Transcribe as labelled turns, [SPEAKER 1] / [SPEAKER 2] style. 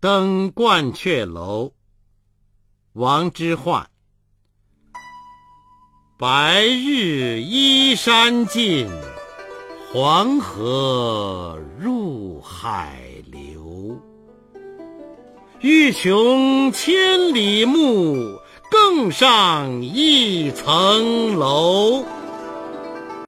[SPEAKER 1] 登鹳雀楼。王之涣。白日依山尽黄河入海流。欲穷千里目更上一层楼。